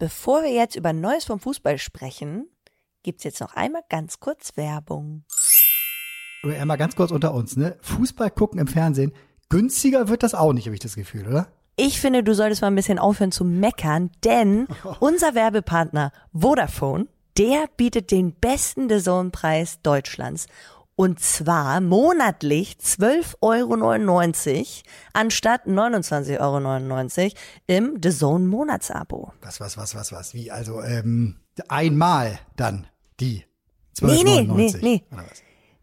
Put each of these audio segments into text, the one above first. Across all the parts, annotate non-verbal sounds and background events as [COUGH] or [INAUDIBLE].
Bevor wir jetzt über Neues vom Fußball sprechen, gibt's jetzt noch einmal ganz kurz Werbung. Einmal ganz kurz unter uns, ne? Fußball gucken im Fernsehen, günstiger wird das auch nicht, habe ich das Gefühl, oder? Ich finde, du solltest mal ein bisschen aufhören zu meckern, denn [LAUGHS] unser Werbepartner Vodafone, der bietet den besten The Zone-Preis Deutschlands. Und zwar monatlich 12,99 Euro anstatt 29,99 Euro im The Zone Monatsabo. Was, was, was, was, was? Wie? Also ähm, einmal dann die 12,99 Nee, nee, nee, nee.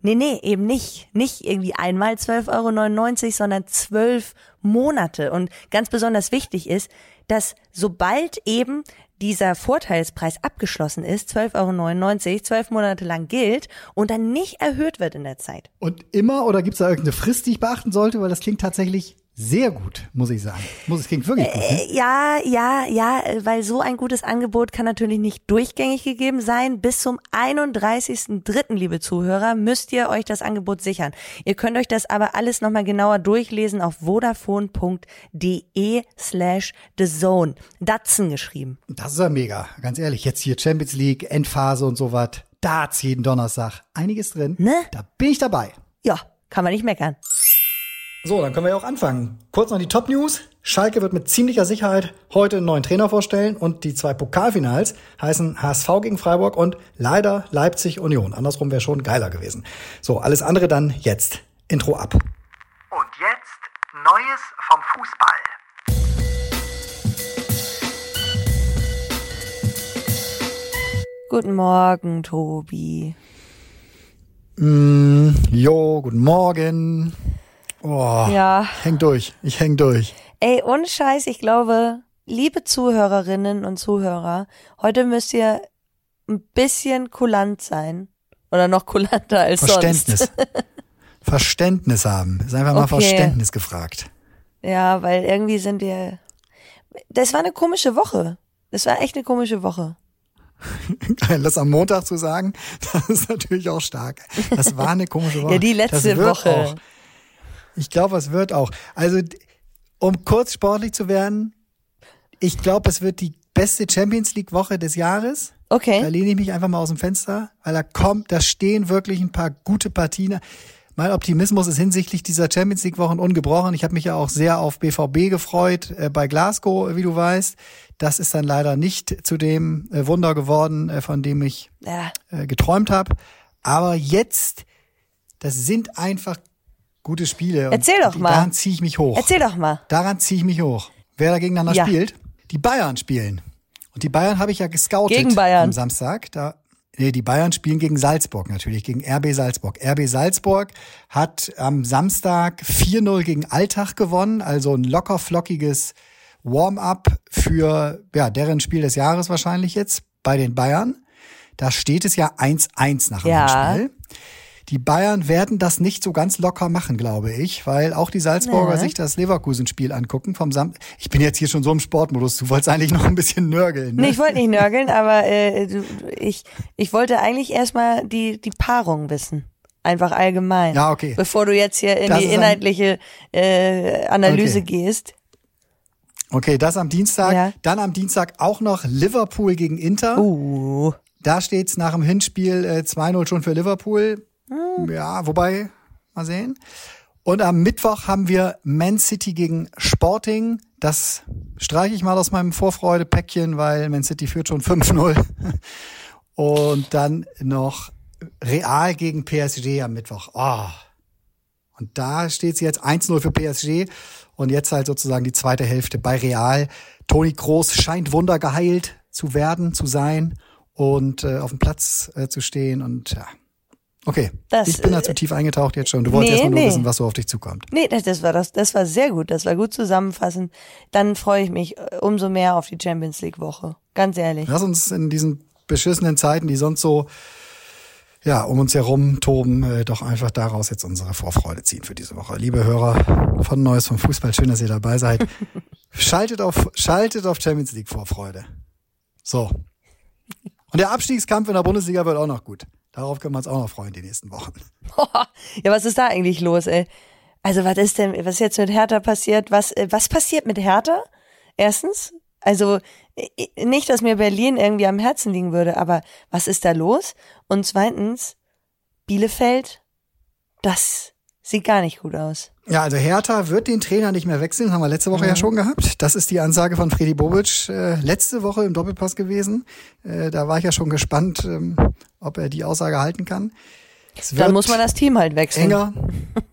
Nee, nee, eben nicht. Nicht irgendwie einmal 12,99 Euro, sondern zwölf Monate. Und ganz besonders wichtig ist, dass sobald eben dieser Vorteilspreis abgeschlossen ist, 12,99 Euro, zwölf Monate lang gilt und dann nicht erhöht wird in der Zeit. Und immer oder gibt es da irgendeine Frist, die ich beachten sollte? Weil das klingt tatsächlich sehr gut, muss ich sagen. Muss, es klingt wirklich gut. Ne? Äh, ja, ja, ja, weil so ein gutes Angebot kann natürlich nicht durchgängig gegeben sein. Bis zum 31.03., liebe Zuhörer, müsst ihr euch das Angebot sichern. Ihr könnt euch das aber alles nochmal genauer durchlesen auf vodafone.de slash the zone. Datsen geschrieben. Das ist ja mega, ganz ehrlich. Jetzt hier Champions League, Endphase und so was. Darts jeden Donnerstag. Einiges drin. Ne? Da bin ich dabei. Ja, kann man nicht meckern. So, dann können wir ja auch anfangen. Kurz noch die Top News. Schalke wird mit ziemlicher Sicherheit heute einen neuen Trainer vorstellen und die zwei Pokalfinals heißen HSV gegen Freiburg und leider Leipzig Union. Andersrum wäre schon geiler gewesen. So, alles andere dann jetzt. Intro ab. Und jetzt Neues vom Fußball. Guten Morgen, Tobi. Mm, jo, guten Morgen. Oh, Ja. ich häng durch. Ich häng durch. Ey, ohne Scheiß, ich glaube, liebe Zuhörerinnen und Zuhörer, heute müsst ihr ein bisschen kulant sein. Oder noch kulanter als Verständnis. sonst. [LAUGHS] Verständnis haben. Ist einfach mal Okay. Verständnis gefragt. Ja, weil irgendwie sind wir. Das war eine komische Woche. Das war echt eine komische Woche. [LAUGHS] Das am Montag zu sagen, [LAUGHS] das ist natürlich auch stark. Das war eine komische Woche. Ja, die letzte Woche. Auch. Ich glaube, es wird auch. Also, um kurz sportlich zu werden, ich glaube, es wird die beste Champions League Woche des Jahres. Da Okay. lehne ich mich einfach mal aus dem Fenster, weil da kommt, da stehen wirklich ein paar gute Partien. Mein Optimismus ist hinsichtlich dieser Champions League Wochen ungebrochen. Ich habe mich ja auch sehr auf BVB gefreut äh, bei Glasgow, wie du weißt. Das ist dann leider nicht zu dem äh, Wunder geworden, äh, von dem ich Ja. äh, geträumt habe. Aber jetzt, das sind einfach gute Spiele. Und Erzähl doch mal. Daran ziehe ich mich hoch. Erzähl doch mal. Daran ziehe ich mich hoch. Wer da gegeneinander Ja. spielt? Die Bayern spielen. Und die Bayern habe ich ja gescoutet Gegen Bayern. am Samstag. Da, nee, die Bayern spielen gegen Salzburg natürlich, gegen RB Salzburg. RB Salzburg hat am Samstag 4-0 gegen Alltag gewonnen, also ein locker flockiges Warm-up für ja, deren Spiel des Jahres wahrscheinlich jetzt bei den Bayern. Da steht es ja 1-1 nach dem Ja. Spiel. Die Bayern werden das nicht so ganz locker machen, glaube ich, weil auch die Salzburger Nee. sich das Leverkusen-Spiel angucken vom Sam. Ich bin jetzt hier schon so im Sportmodus. Du wolltest eigentlich noch ein bisschen nörgeln. Ne? Nee, ich wollte nicht nörgeln, aber äh, ich, ich wollte eigentlich erstmal die, die Paarung wissen. Einfach allgemein. Ja, okay. Bevor du jetzt hier in Das die inhaltliche äh, Analyse Okay. gehst. Okay, das am Dienstag. Ja. Dann am Dienstag auch noch Liverpool gegen Inter. Uh. Da steht's nach dem Hinspiel äh, 2-0 schon für Liverpool. Hm. Ja, wobei, mal sehen. Und am Mittwoch haben wir Man City gegen Sporting. Das streiche ich mal aus meinem Vorfreude-Päckchen, weil Man City führt schon 5-0. [LAUGHS] Und dann noch Real gegen PSG am Mittwoch. Oh. Und da steht jetzt 1-0 für PSG. Und jetzt halt sozusagen die zweite Hälfte bei Real. Toni Kroos scheint wundergeheilt zu werden, zu sein und äh, auf dem Platz äh, zu stehen. Und ja. Okay, Das, ich bin da äh, zu tief eingetaucht jetzt schon. Du wolltest nee, erst mal nur nee. wissen, was so auf dich zukommt. Nee, das, das war das, das war sehr gut. Das war gut zusammenfassend. Dann freue ich mich äh, umso mehr auf die Champions League Woche. Ganz ehrlich. Lass uns in diesen beschissenen Zeiten, die sonst so ja, um uns herum toben, äh, doch einfach daraus jetzt unsere Vorfreude ziehen für diese Woche. Liebe Hörer von Neues vom Fußball, schön, dass ihr dabei seid. [LAUGHS] schaltet auf, schaltet auf Champions League Vorfreude. So. Und der Abstiegskampf in der Bundesliga wird auch noch gut. Darauf können wir uns auch noch freuen die nächsten Wochen. [LAUGHS] ja, was ist da eigentlich los, ey? Also, was ist denn, was ist jetzt mit Hertha passiert? Was, äh, was passiert mit Hertha? Erstens, Also nicht, dass mir Berlin irgendwie am Herzen liegen würde, aber was ist da los? Und zweitens, Bielefeld, das sieht gar nicht gut aus. Ja, also Hertha wird den Trainer nicht mehr wechseln, haben wir letzte Woche ja schon gehabt. Das ist die Ansage von Freddy Bobic äh, letzte Woche im Doppelpass gewesen. Äh, da war ich ja schon gespannt, ähm, ob er die Aussage halten kann. Dann muss man das Team halt wechseln. enger,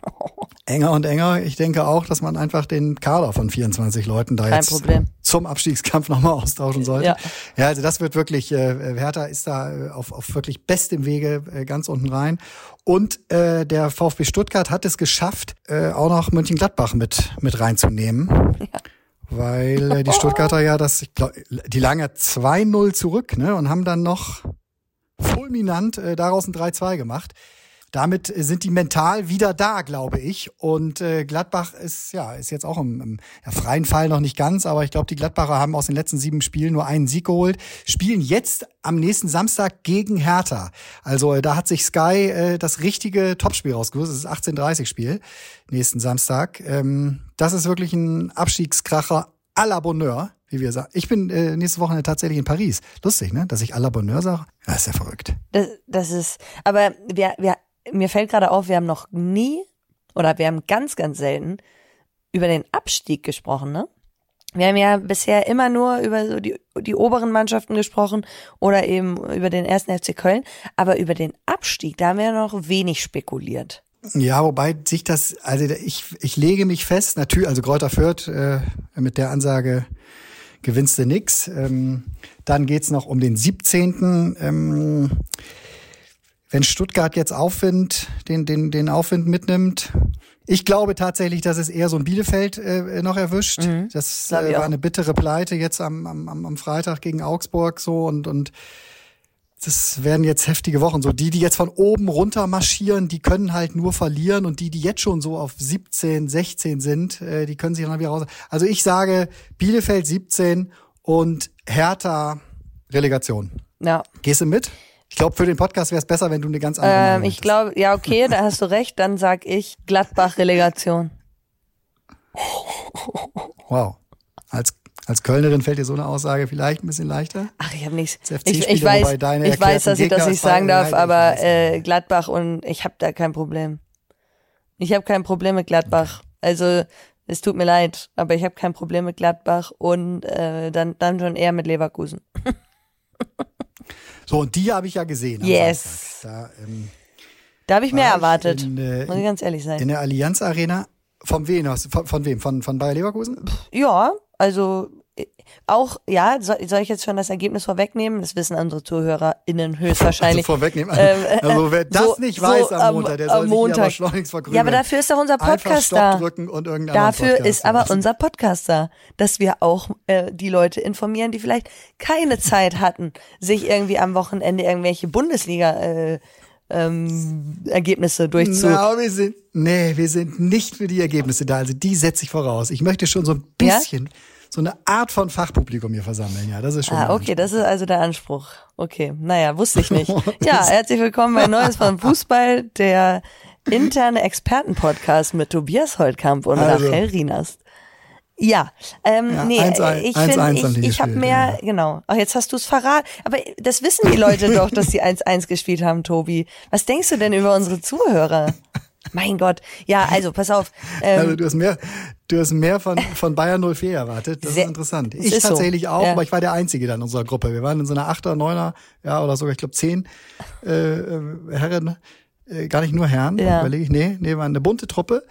[LAUGHS] enger und enger. Ich denke auch, dass man einfach den Kader von 24 Leuten da Kein jetzt Problem. zum Abstiegskampf nochmal austauschen sollte. Ja. ja, also das wird wirklich, äh, Hertha ist da äh, auf, auf wirklich bestem Wege äh, ganz unten rein. Und äh, der VfB Stuttgart hat es geschafft, äh, auch noch Mönchengladbach mit, mit reinzunehmen. Weil äh, die Stuttgarter ja das, ich glaub, die lagen ja 2-0 zurück ne, und haben dann noch fulminant äh, daraus ein 3-2 gemacht. Damit äh, sind die mental wieder da, glaube ich. Und äh, Gladbach ist ja ist jetzt auch im, im ja, freien Fall noch nicht ganz, aber ich glaube, die Gladbacher haben aus den letzten sieben Spielen nur einen Sieg geholt. Spielen jetzt am nächsten Samstag gegen Hertha. Also äh, da hat sich Sky äh, das richtige Topspiel rausgesucht. Das ist das 18:30 Spiel nächsten Samstag. Ähm, das ist wirklich ein Abstiegskracher à la Bonheur, wie wir sagen. Ich bin äh, nächste Woche tatsächlich in Paris. Lustig, ne? Dass ich à la Bonheur sage. Ja, ist ja verrückt. Das, das ist, aber wir, wir, mir fällt gerade auf, wir haben noch nie oder wir haben ganz, ganz selten über den Abstieg gesprochen, ne? Wir haben ja bisher immer nur über so die, die oberen Mannschaften gesprochen oder eben über den ersten FC Köln, aber über den Abstieg, da haben wir noch wenig spekuliert. Ja, wobei sich das, also ich, ich lege mich fest, natürlich, also Kräuter Fürth äh, mit der Ansage gewinnst du nix. Ähm, dann geht's noch um den 17. Ähm, wenn Stuttgart jetzt Aufwind, den, den, den Aufwind mitnimmt. Ich glaube tatsächlich, dass es eher so ein Bielefeld äh, noch erwischt. Das glaub ich äh, war eine bittere Pleite jetzt am, am, am am Freitag gegen Augsburg so und, und das werden jetzt heftige Wochen. So die, die jetzt von oben runter marschieren, die können halt nur verlieren und die, die jetzt schon so auf 17, 16 sind, äh, die können sich dann wieder raus. Also ich sage Bielefeld 17 und Hertha Relegation. Ja. Gehst du mit? Ich glaube, für den Podcast wäre es besser, wenn du eine ganz andere Ähm, ich glaube, ja, okay, da hast du recht, dann sag ich Gladbach-Relegation. Wow. Als, als Kölnerin fällt dir so eine Aussage vielleicht ein bisschen leichter? Ach, ich habe nichts. Ich, ich weiß, ich weiß, dass ich das erklärten nicht sagen darf, aber äh, Gladbach und ich habe da kein Problem. Ich habe kein Problem mit Gladbach. Also es tut mir leid, aber ich habe kein Problem mit Gladbach und äh, dann dann schon eher mit Leverkusen. So, und die habe ich ja gesehen. Yes. Da, ähm, Da habe ich mehr war ich erwartet. In, äh, muss ich ganz ehrlich sein. in der Allianz Arena. Von wem? hast du- Von, von wem? Von, von Bayer Leverkusen? Ja, also äh, auch, ja, soll, soll ich jetzt schon das Ergebnis vorwegnehmen? Das wissen unsere ZuhörerInnen höchstwahrscheinlich. Also vorwegnehmen. Ähm, [LAUGHS] also wer das so- nicht weiß so am Montag, der soll am sich aber Montag. schleunigst verkrümeln. Ja, aber dafür ist doch unser Podcast da. Dafür Podcast ist aber unser Podcast da, dass wir auch äh, die Leute informieren, die vielleicht keine Zeit hatten, sich irgendwie am Wochenende irgendwelche Bundesliga äh, ähm, Ergebnisse durchzu. Na, wir sind, nee, wir sind nicht für die Ergebnisse da. Also die setze ich voraus. Ich möchte schon so ein Ja? bisschen, so eine Art von Fachpublikum hier versammeln. Ja, das ist schon. Ah, okay, das ist also der Anspruch. Okay, naja, wusste ich nicht. [LAUGHS] Ja, herzlich willkommen bei Neues vom Fußball, der interne Expertenpodcast mit Tobias Holtkamp und Also. Rachel Rienast. Ja, ähm, Ja, nee, 1-1 ich 1-1 finde, ich, ich habe mehr, ja. genau. Ach, jetzt hast du es verraten. Aber das wissen die Leute doch, dass die 1-1 gespielt haben, Tobi. Was denkst du denn über unsere Zuhörer? Mein Gott. Ja, also pass auf. Ähm, Also du hast mehr, du hast mehr von, von Bayern 04 erwartet. Das Sehr- ist interessant. es Ich ist so. tatsächlich auch, Ja. aber ich war der Einzige dann in unserer Gruppe. Wir waren in so einer Achter, Neuner, ja, oder sogar, ich glaube, zehn äh, äh, Herren, äh, gar nicht nur Herren, Ja. überlege ich, nee, nee, war eine bunte Truppe.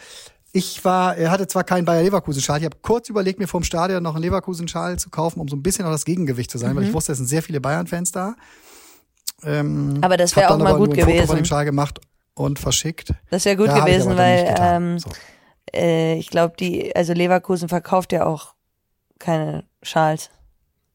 Ich war, er hatte zwar keinen Bayer Leverkusen-Schal, ich habe kurz überlegt, mir vom Stadion noch einen Leverkusen-Schal zu kaufen, um so ein bisschen auch das Gegengewicht zu sein, weil Mhm. ich wusste, es sind sehr viele Bayern-Fans da. Ähm, aber das wäre auch mal gut nur ein Foto von dem gewesen. Schal gemacht und verschickt. Das wäre gut Ja, ich gewesen, weil ähm, So. äh, ich glaube, die, also Leverkusen verkauft ja auch keine Schals.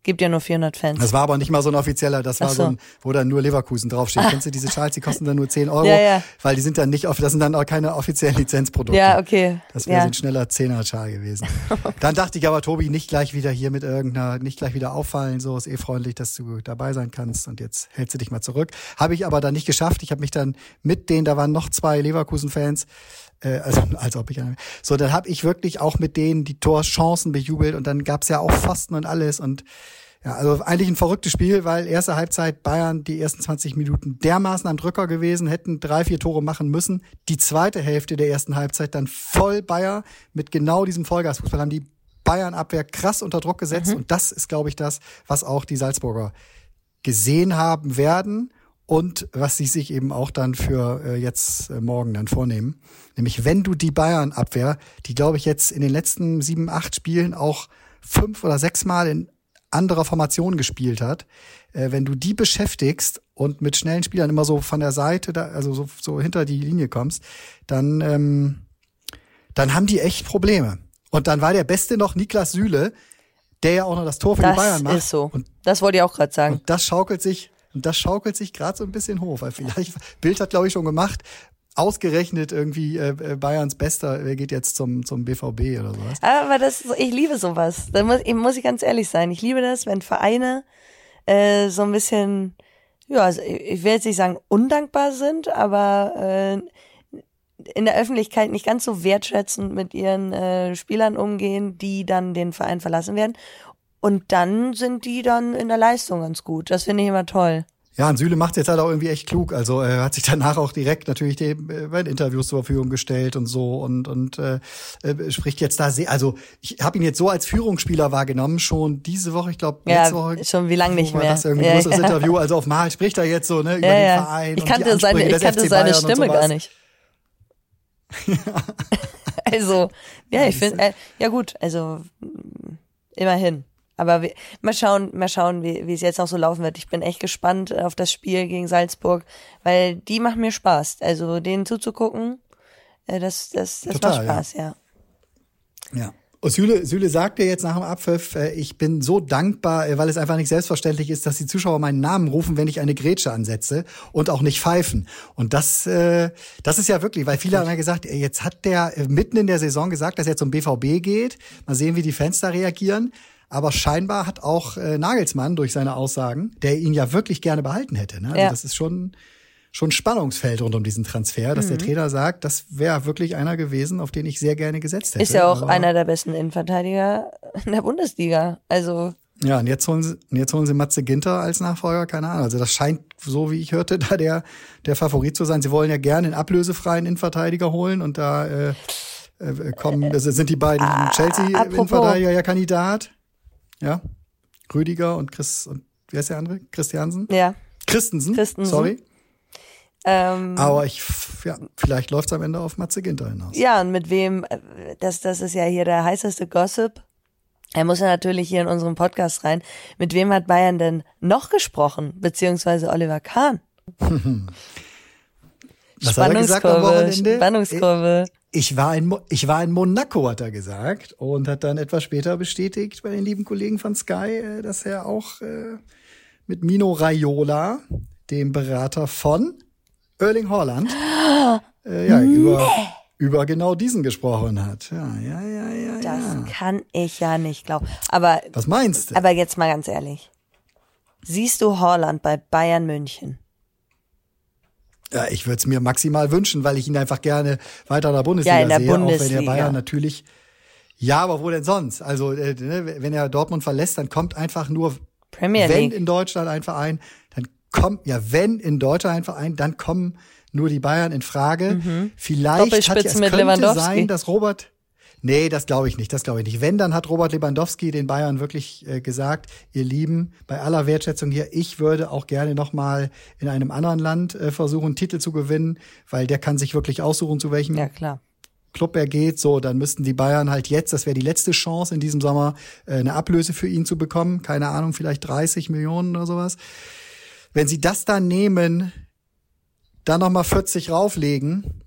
Gibt ja nur 400 Fans. Das war aber nicht mal so ein offizieller, das war so. so. ein, wo dann nur Leverkusen draufsteht. Kennst du diese Schals, die kosten dann nur 10 [LAUGHS] Euro, Ja, ja. weil die sind dann nicht, das sind dann auch keine offiziellen Lizenzprodukte. Ja, okay. Das wäre ja. so ein schneller Zehner-Schal gewesen. [LAUGHS] Dann dachte ich aber, Tobi, nicht gleich wieder hier mit irgendeiner, nicht gleich wieder auffallen, so ist eh freundlich, dass du dabei sein kannst und jetzt hältst du dich mal zurück. Habe ich aber dann nicht geschafft. Ich habe mich dann mit denen, da waren noch zwei Leverkusen-Fans, äh, also als ob ich so, dann habe ich wirklich auch mit denen die Torchancen bejubelt und dann gab's ja auch Pfosten und alles und ja, also eigentlich ein verrücktes Spiel, weil erste Halbzeit Bayern die ersten 20 Minuten dermaßen am Drücker gewesen, hätten drei, vier Tore machen müssen. Die zweite Hälfte der ersten Halbzeit dann voll Bayer mit genau diesem Vollgasfußball haben die Bayern-Abwehr krass unter Druck gesetzt und das ist, glaube ich, das, was auch die Salzburger gesehen haben werden und was sie sich eben auch dann für äh, jetzt äh, morgen dann vornehmen. Nämlich wenn du die Bayern-Abwehr, die glaube ich jetzt in den letzten sieben, acht Spielen auch fünf oder sechs Mal in anderer Formation gespielt hat, äh, wenn du die beschäftigst und mit schnellen Spielern immer so von der Seite, da, also so, so hinter die Linie kommst, dann, ähm, dann haben die echt Probleme. Und dann war der Beste noch Niklas Süle, der ja auch noch das Tor für die Das Bayern macht. ist so. Und das wollte ich auch gerade sagen. und das schaukelt sich, und das schaukelt sich gerade so ein bisschen hoch, weil vielleicht, [LAUGHS] Bild hat, glaube ich, schon gemacht, ausgerechnet irgendwie äh, äh, Bayerns Bester, wer geht jetzt zum, zum BVB oder sowas. Aber das, ich liebe sowas. Da muss, ich- muss ich ganz ehrlich sein. Ich liebe das, wenn Vereine äh, so ein bisschen, ja, also ich ich will jetzt nicht sagen undankbar sind, aber äh, in der Öffentlichkeit nicht ganz so wertschätzend mit ihren äh, Spielern umgehen, die dann den Verein verlassen werden. Und dann sind die dann in der Leistung ganz gut. Das finde ich immer toll. Ja, und Süle macht jetzt halt auch irgendwie echt klug. Also er hat sich danach auch direkt natürlich dem, äh, bei Interviews zur Verfügung gestellt und so und und äh, äh, spricht jetzt da sehr. Also ich habe ihn jetzt so als Führungsspieler wahrgenommen schon diese Woche. Ich glaube Ja, letzte Woche schon wie lang nicht mehr. Das irgendwie Ja, größeres ja. Interview. Also auf Mal spricht er jetzt so ne über Ja, den ja. Verein. Ich und die kannte seine, ich kannte seine Stimme gar nicht. [LAUGHS] [LAUGHS] also, ja, ich finde, äh, ja gut, also mm, immerhin. Aber wir, mal schauen, mal schauen, wie, wie es jetzt noch so laufen wird. Ich bin echt gespannt auf das Spiel gegen Salzburg, weil die machen mir Spaß. Also denen zuzugucken, äh, das, das, das Total, macht Spaß, ja. Ja. Und Süle, Süle sagte jetzt nach dem Abpfiff, äh, ich bin so dankbar, äh, weil es einfach nicht selbstverständlich ist, dass die Zuschauer meinen Namen rufen, wenn ich eine Grätsche ansetze und auch nicht pfeifen. Und das, äh, das ist ja wirklich, weil viele haben ja gesagt, äh, jetzt hat der äh, mitten in der Saison gesagt, dass er zum BVB geht. Mal sehen, wie die Fans da reagieren. Aber scheinbar hat auch äh, Nagelsmann durch seine Aussagen, der ihn ja wirklich gerne behalten hätte. Ne? Also Ja. das ist schon schon Spannungsfeld rund um diesen Transfer, dass Mhm. der Trainer sagt, das wäre wirklich einer gewesen, auf den ich sehr gerne gesetzt hätte. Ist ja auch Aber- einer der besten Innenverteidiger in der Bundesliga. Also, Ja, und jetzt holen sie, und jetzt holen sie Matze Ginter als Nachfolger, keine Ahnung. Also das scheint, so wie ich hörte, [LAUGHS] da der, der Favorit zu sein. Sie wollen ja gerne einen ablösefreien Innenverteidiger holen und da äh, äh, kommen, also sind die beiden apropos. Chelsea-Innenverteidiger ja Kandidat. Ja. Rüdiger und Chris, und wer ist der andere? Christiansen? ja. Christensen, Christensen. sorry. Ähm, Aber ich, ja, vielleicht läuft's am Ende auf Matze Ginter hinaus. Ja, und mit wem, äh, das, das ist ja hier der heißeste Gossip. Er muss ja natürlich hier in unseren Podcast rein. Mit wem hat Bayern denn noch gesprochen? Beziehungsweise Oliver Kahn. [LAUGHS] Was hat er gesagt am Wochenende? Spannungskurve. Ich war, in, Mo- ich war in Monaco, hat er gesagt, und hat dann etwas später bestätigt bei den lieben Kollegen von Sky, äh, dass er auch äh, mit Mino Raiola, dem Berater von Erling Haaland, äh, ja, über, über genau diesen gesprochen hat. Ja, ja, ja, ja, Das ja. kann ich ja nicht glauben. Aber, Was meinst du? aber jetzt mal ganz ehrlich. Siehst du Holland bei Bayern München? Ja, ich würde es mir maximal wünschen, weil ich ihn einfach gerne weiter in der Bundesliga Ja, in der sehe, auch wenn der Bundesliga. Bayern natürlich. Ja, aber wo denn sonst? Also, äh, ne, wenn er Dortmund verlässt, dann kommt einfach nur Premier wenn League. in Deutschland ein Verein, dann kommt, ja, wenn in Deutschland ein Verein, dann kommen nur die Bayern in Frage. Vielleicht hat ja, es Mhm. Könnte sein, dass Robert, nee, das glaube ich nicht, das glaube ich nicht. Wenn, dann hat Robert Lewandowski den Bayern wirklich äh, gesagt, ihr Lieben, bei aller Wertschätzung hier, ich würde auch gerne nochmal in einem anderen Land äh, versuchen, einen Titel zu gewinnen, weil der kann sich wirklich aussuchen, zu welchem Ja, klar. Club er geht, so, dann müssten die Bayern halt jetzt, das wäre die letzte Chance in diesem Sommer, äh, eine Ablöse für ihn zu bekommen. Keine Ahnung, vielleicht 30 Millionen oder sowas. Wenn sie das dann nehmen, dann nochmal 40 rauflegen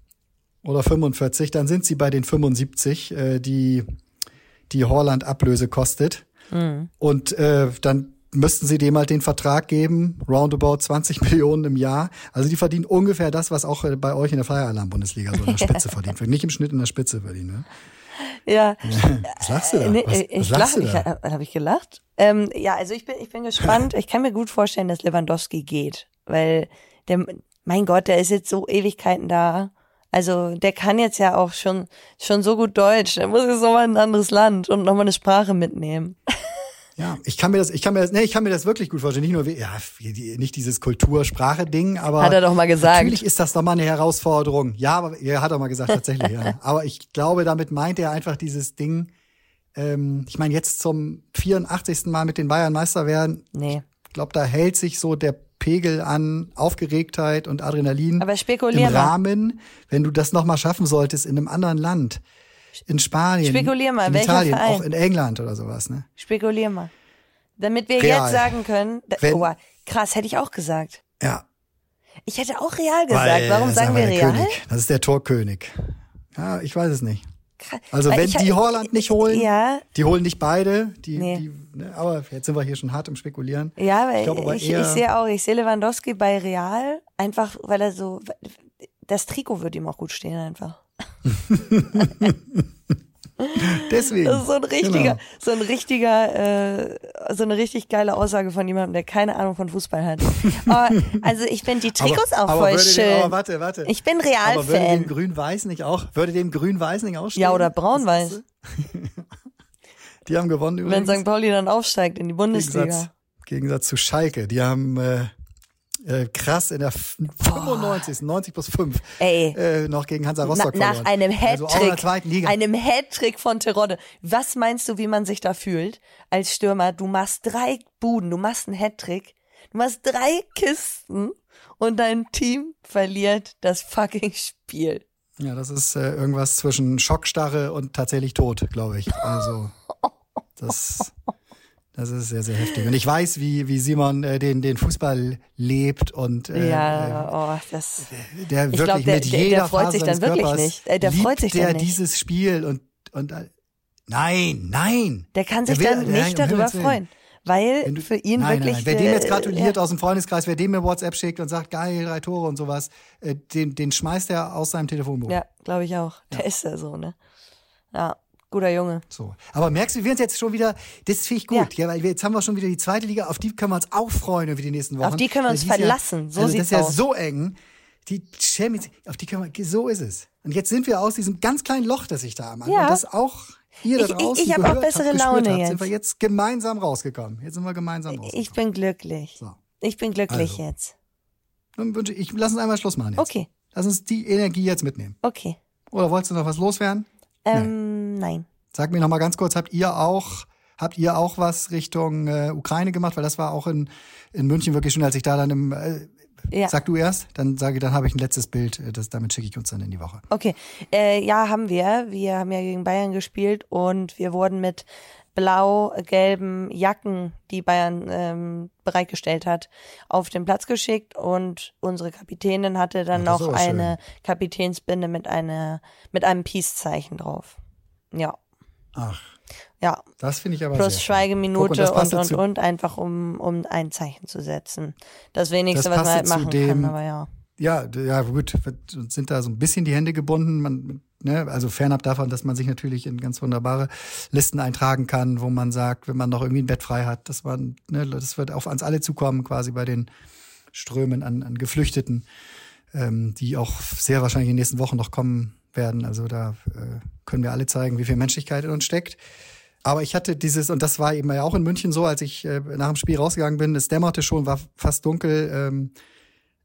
oder 45, dann sind sie bei den 75, äh, die die Holland Ablöse kostet. Und äh, dann müssten sie dem halt den Vertrag geben, roundabout 20 [LAUGHS] Millionen im Jahr. Also die verdienen ungefähr das, was auch äh, bei euch in der Flyer Alarm Bundesliga so in der [LAUGHS] Spitze verdient wird. Nicht im Schnitt in der Spitze verdienen. Ne? Ja. [LAUGHS] Was lachst du da? Nee, was, ich was lach, du ich, da? habe ich gelacht. Ähm, ja, also ich bin, ich bin gespannt. Ich kann mir gut vorstellen, dass Lewandowski geht, weil der, mein Gott, der ist jetzt so Ewigkeiten da. Also der kann jetzt ja auch schon schon so gut Deutsch. Der muss jetzt noch mal in ein anderes Land und noch mal eine Sprache mitnehmen. [LAUGHS] Ja, ich kann mir das, ich kann mir das, nee, ich kann mir das wirklich gut vorstellen. Nicht nur, wie- ja, nicht dieses Kultur-Sprache-Ding, aber. Hat er doch mal gesagt. Natürlich ist das doch mal eine Herausforderung. Ja, aber er hat auch mal gesagt, tatsächlich, ja. [LAUGHS] Aber ich glaube, damit meint er einfach dieses Ding, ähm, ich meine, jetzt zum 84. Mal mit den Bayern Meister werden, Nee. ich glaube, da hält sich so der Pegel an Aufgeregtheit und Adrenalin Aber spekulier im. Rahmen, wenn du das nochmal schaffen solltest in einem anderen Land. In Spanien, Spekulier mal, in Italien, Verein? auch in England oder sowas, ne? Spekulier mal. Damit wir Real. jetzt sagen können, da, Wenn- oh, krass, hätte ich auch gesagt. Ja, Ich hätte auch Real gesagt. Weil, Warum sagen wir Real? König. Das ist der Torkönig. Ja, ich weiß es nicht. Krass. Also Weil wenn ich- die Holland nicht holen, Ja, die holen nicht beide, die, Nee. die ne, aber jetzt sind wir hier schon hart im Spekulieren. Ja, weil Ich glaub aber ich, eher- ich sehe auch, ich sehe Lewandowski bei Real, einfach weil er so, das Trikot wird ihm auch gut stehen einfach. [LAUGHS] [LAUGHS] [LAUGHS] Deswegen. Das ist so ein richtiger, Genau. so ein richtiger, äh, so eine richtig geile Aussage von jemandem, der keine Ahnung von Fußball hat. [LAUGHS] Aber, also ich finde die Trikots aber, auch aber voll schön. Dem, aber warte, warte. Ich bin aber würde dem. Grün-Weiß nicht auch, würde dem Grün-Weiß nicht ausstehen? Ja, oder Braun-Weiß. [LAUGHS] Die haben gewonnen Wenn übrigens. St. Pauli dann aufsteigt in die Bundesliga. Gegensatz, Gegensatz zu Schalke. Die haben äh, äh, krass in der f- 95. 90 plus 5 Ey. äh, noch gegen Hansa Na, Rostock nach verloren. einem Also Hattrick, Liga. einem Hattrick von Terodde. Was meinst du, wie man sich da fühlt als Stürmer? Du machst drei Buden, du machst einen Hattrick, du machst drei Kisten und dein Team verliert das fucking Spiel. Ja, das ist äh, irgendwas zwischen Schockstarre und tatsächlich tot, glaube ich. Also das, [LAUGHS] das ist sehr, sehr heftig. Und ich weiß, wie, wie Simon äh, den, den Fußball lebt und äh, ja, oh, das. äh, der Ich wirklich glaub, der- mit der- der jeder freut Phase sich dann wirklich Körpers nicht. Äh, der freut sich dann der nicht. dieses Spiel und und äh, nein, nein. Der kann sich will- dann nein, nicht um darüber freuen, weil für ihn nein, wirklich. Nein, nein. Wer dem jetzt äh, gratuliert ja. aus dem Freundeskreis, wer dem mir WhatsApp schickt und sagt, geil, drei Tore und sowas, äh, den, den schmeißt er aus seinem Telefonbuch. Ja, glaube ich auch. Der ist ja so, ne? Ja, guter Junge. So. Aber merkst du, wir uns jetzt schon wieder, das finde ich gut, ja. weil wir, jetzt haben wir schon wieder die zweite Liga, auf die können wir uns auch freuen über die nächsten Wochen. Auf die können wir Weil uns verlassen, Ja, so also sieht's das ist ja aus. so eng. Die Champions, auf die können wir, so ist es. Und jetzt sind wir aus diesem ganz kleinen Loch, das ich da am Anfang, Ja. das auch ihr da Ich- ich- draußen ich hab auch bessere Laune habt, jetzt. sind wir jetzt gemeinsam rausgekommen. Jetzt sind wir gemeinsam rausgekommen. Ich bin glücklich. So. Ich bin glücklich Also. jetzt. Dann wünsche ich, lass uns einmal Schluss machen jetzt. Okay, Lass uns die Energie jetzt mitnehmen. okay. Oder wolltest du noch was loswerden? Ähm, nein. Sag mir noch mal ganz kurz, habt ihr auch habt ihr auch was Richtung äh, Ukraine gemacht, weil das war auch in in München wirklich schön, als ich da dann im äh, Ja. Sag du erst, dann sage dann habe ich ein letztes Bild, äh, das damit schicke ich uns dann in die Woche. Okay, äh, ja, haben wir. Wir haben ja gegen Bayern gespielt und wir wurden mit blau-gelben Jacken, die Bayern ähm, bereitgestellt hat, auf den Platz geschickt und unsere Kapitänin hatte dann ist noch aber schön. eine Kapitänsbinde mit einer mit einem Peace-Zeichen drauf. Ja, Ach, ja. das finde ich aber Plus. Guck, Schweigeminute das und, und, dazu- und, einfach um, um ein Zeichen zu setzen. Das wenigste, Das was man halt machen kann, dem- aber ja. Ja, ja, gut, sind da so ein bisschen die Hände gebunden. Man, ne, also fernab davon, dass man sich natürlich in ganz wunderbare Listen eintragen kann, wo man sagt, wenn man noch irgendwie ein Bett frei hat, dass man, ne, das wird auf uns alle zukommen, quasi bei den Strömen an, an Geflüchteten, ähm, die auch sehr wahrscheinlich in den nächsten Wochen noch kommen werden. Also da äh, können wir alle zeigen, wie viel Menschlichkeit in uns steckt. Aber ich hatte dieses, und das war eben ja auch in München so, als ich äh, nach dem Spiel rausgegangen bin, es dämmerte schon, war fast dunkel. Ähm,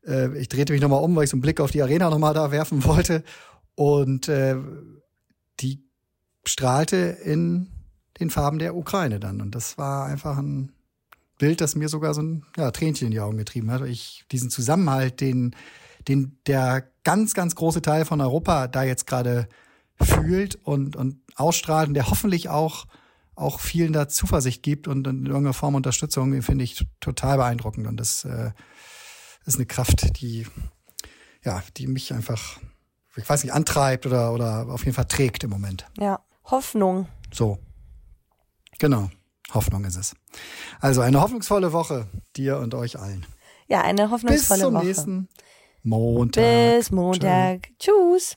äh, ich drehte mich nochmal um, weil ich so einen Blick auf die Arena nochmal da werfen wollte. Und äh, die strahlte in den Farben der Ukraine dann. Und das war einfach ein Bild, das mir sogar so ein ja, Tränchen in die Augen getrieben hat. Ich diesen Zusammenhalt, den, den der ganz, ganz große Teil von Europa da jetzt gerade fühlt und, und ausstrahlt und der hoffentlich auch, auch vielen da Zuversicht gibt und, in irgendeiner Form Unterstützung, finde ich total beeindruckend. Und das äh, ist eine Kraft, die, ja, die mich einfach, ich weiß nicht, antreibt oder, oder auf jeden Fall trägt im Moment. Ja, Hoffnung. So. Genau. Hoffnung ist es. Also eine hoffnungsvolle Woche dir und euch allen. Ja, eine Bis hoffnungsvolle zum Woche. nächsten Montag. Bis Montag. Tschüss.